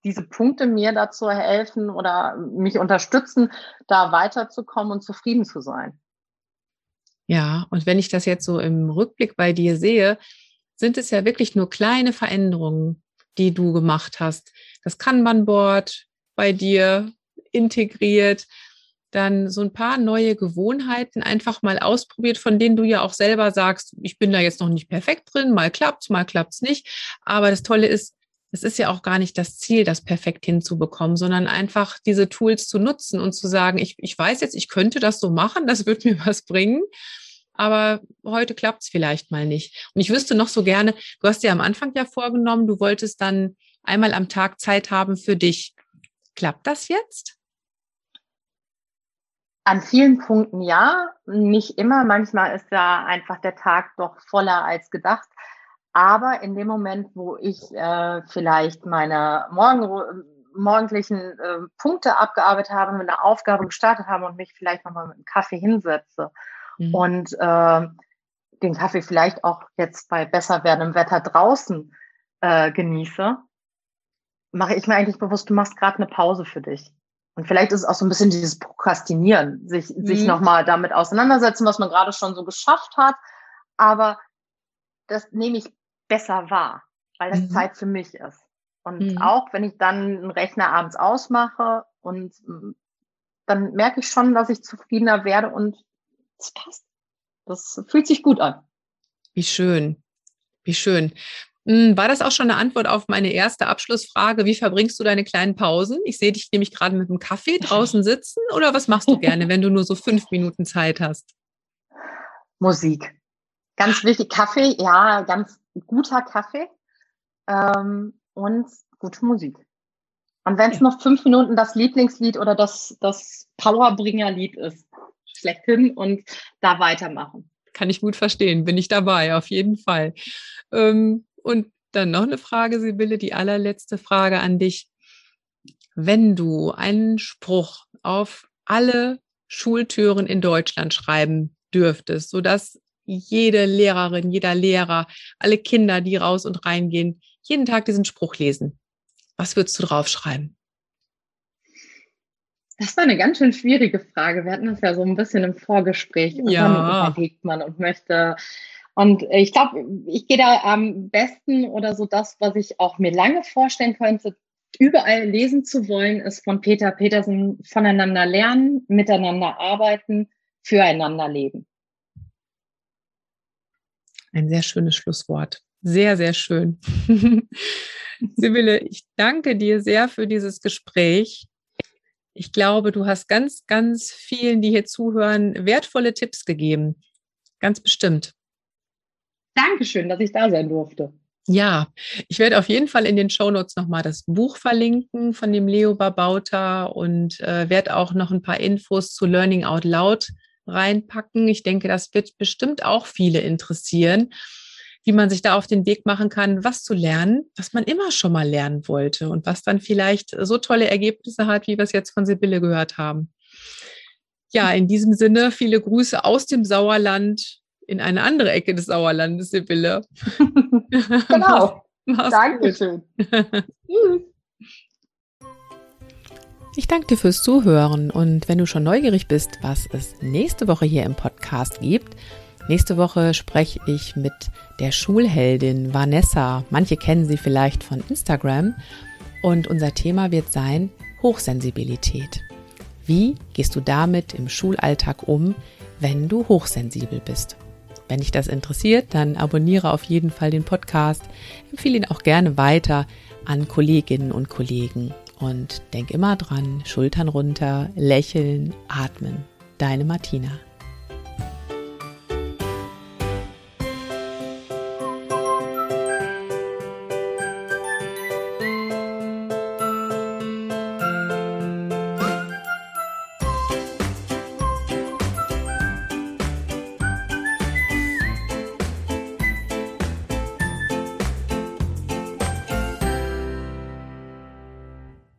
diese Punkte mir dazu helfen oder mich unterstützen, da weiterzukommen und zufrieden zu sein. Ja, und wenn ich das jetzt so im Rückblick bei dir sehe, sind es ja wirklich nur kleine Veränderungen, die du gemacht hast. Das Kanban-Board bei dir integriert, dann so ein paar neue Gewohnheiten einfach mal ausprobiert, von denen du ja auch selber sagst, ich bin da jetzt noch nicht perfekt drin, mal klappt's, mal klappt's nicht. Aber das Tolle ist, es ist ja auch gar nicht das Ziel, das perfekt hinzubekommen, sondern einfach diese Tools zu nutzen und zu sagen, ich, ich weiß jetzt, ich könnte das so machen, das wird mir was bringen aber heute klappt es vielleicht mal nicht. Und ich wüsste noch so gerne, du hast dir am Anfang ja vorgenommen, du wolltest dann einmal am Tag Zeit haben für dich. Klappt das jetzt? An vielen Punkten ja, nicht immer. Manchmal ist da einfach der Tag doch voller als gedacht. Aber in dem Moment, wo ich äh, vielleicht meine morgen, morgendlichen äh, Punkte abgearbeitet habe, mit einer Aufgabe gestartet habe und mich vielleicht nochmal mit einem Kaffee hinsetze mhm. und äh, den Kaffee vielleicht auch jetzt bei besser werdendem Wetter draußen äh, genieße, mache ich mir eigentlich bewusst, du machst gerade eine Pause für dich. Und vielleicht ist es auch so ein bisschen dieses Prokrastinieren, sich, mhm. sich nochmal damit auseinandersetzen, was man gerade schon so geschafft hat. Aber das nehme ich besser wahr, weil das mhm. Zeit für mich ist. Und mhm. auch wenn ich dann einen Rechner abends ausmache und mm, dann merke ich schon, dass ich zufriedener werde und es passt. Das fühlt sich gut an. Wie schön. Wie schön. Hm, war das auch schon eine Antwort auf meine erste Abschlussfrage? Wie verbringst du deine kleinen Pausen? Ich sehe dich nämlich gerade mit einem Kaffee draußen sitzen oder was machst du gerne, wenn du nur so fünf Minuten Zeit hast? Musik. Ganz wichtig. Kaffee, ja, ganz guter Kaffee ähm, und gute Musik. Und wenn es noch fünf Minuten das Lieblingslied oder das, das Powerbringerlied ist, schlechthin und da weitermachen. Kann ich gut verstehen, bin ich dabei, auf jeden Fall. Ähm, und dann noch eine Frage, Sibylle, die allerletzte Frage an dich. Wenn du einen Spruch auf alle Schultüren in Deutschland schreiben dürftest, sodass jede Lehrerin, jeder Lehrer, alle Kinder, die raus und reingehen, jeden Tag diesen Spruch lesen. Was würdest du draufschreiben? Das war eine ganz schön schwierige Frage. Wir hatten das ja so ein bisschen im Vorgespräch. Und ja. überlegt man und möchte. Und ich glaube, ich gehe da am besten oder so das, was ich auch mir lange vorstellen könnte, überall lesen zu wollen, ist von Peter Petersen voneinander lernen, miteinander arbeiten, füreinander leben. Ein sehr schönes Schlusswort. Sehr, sehr schön. Sibylle, ich danke dir sehr für dieses Gespräch. Ich glaube, du hast ganz, ganz vielen, die hier zuhören, wertvolle Tipps gegeben. Ganz bestimmt. Dankeschön, dass ich da sein durfte. Ja, ich werde auf jeden Fall in den Shownotes nochmal das Buch verlinken von dem Leo Babauta und äh, werde auch noch ein paar Infos zu Learning Out Loud reinpacken. Ich denke, das wird bestimmt auch viele interessieren, wie man sich da auf den Weg machen kann, was zu lernen, was man immer schon mal lernen wollte und was dann vielleicht so tolle Ergebnisse hat, wie wir es jetzt von Sibylle gehört haben. Ja, in diesem Sinne viele Grüße aus dem Sauerland in eine andere Ecke des Sauerlandes, Sibylle. genau. Mach's Dankeschön. Tschüss. Ich danke dir fürs Zuhören und wenn du schon neugierig bist, was es nächste Woche hier im Podcast gibt, nächste Woche spreche ich mit der Schulheldin Vanessa. Manche kennen sie vielleicht von Instagram und unser Thema wird sein Hochsensibilität. Wie gehst du damit im Schulalltag um, wenn du hochsensibel bist? Wenn dich das interessiert, dann abonniere auf jeden Fall den Podcast, empfehle ihn auch gerne weiter an Kolleginnen und Kollegen und denk immer dran, Schultern runter, lächeln, atmen. Deine Martina.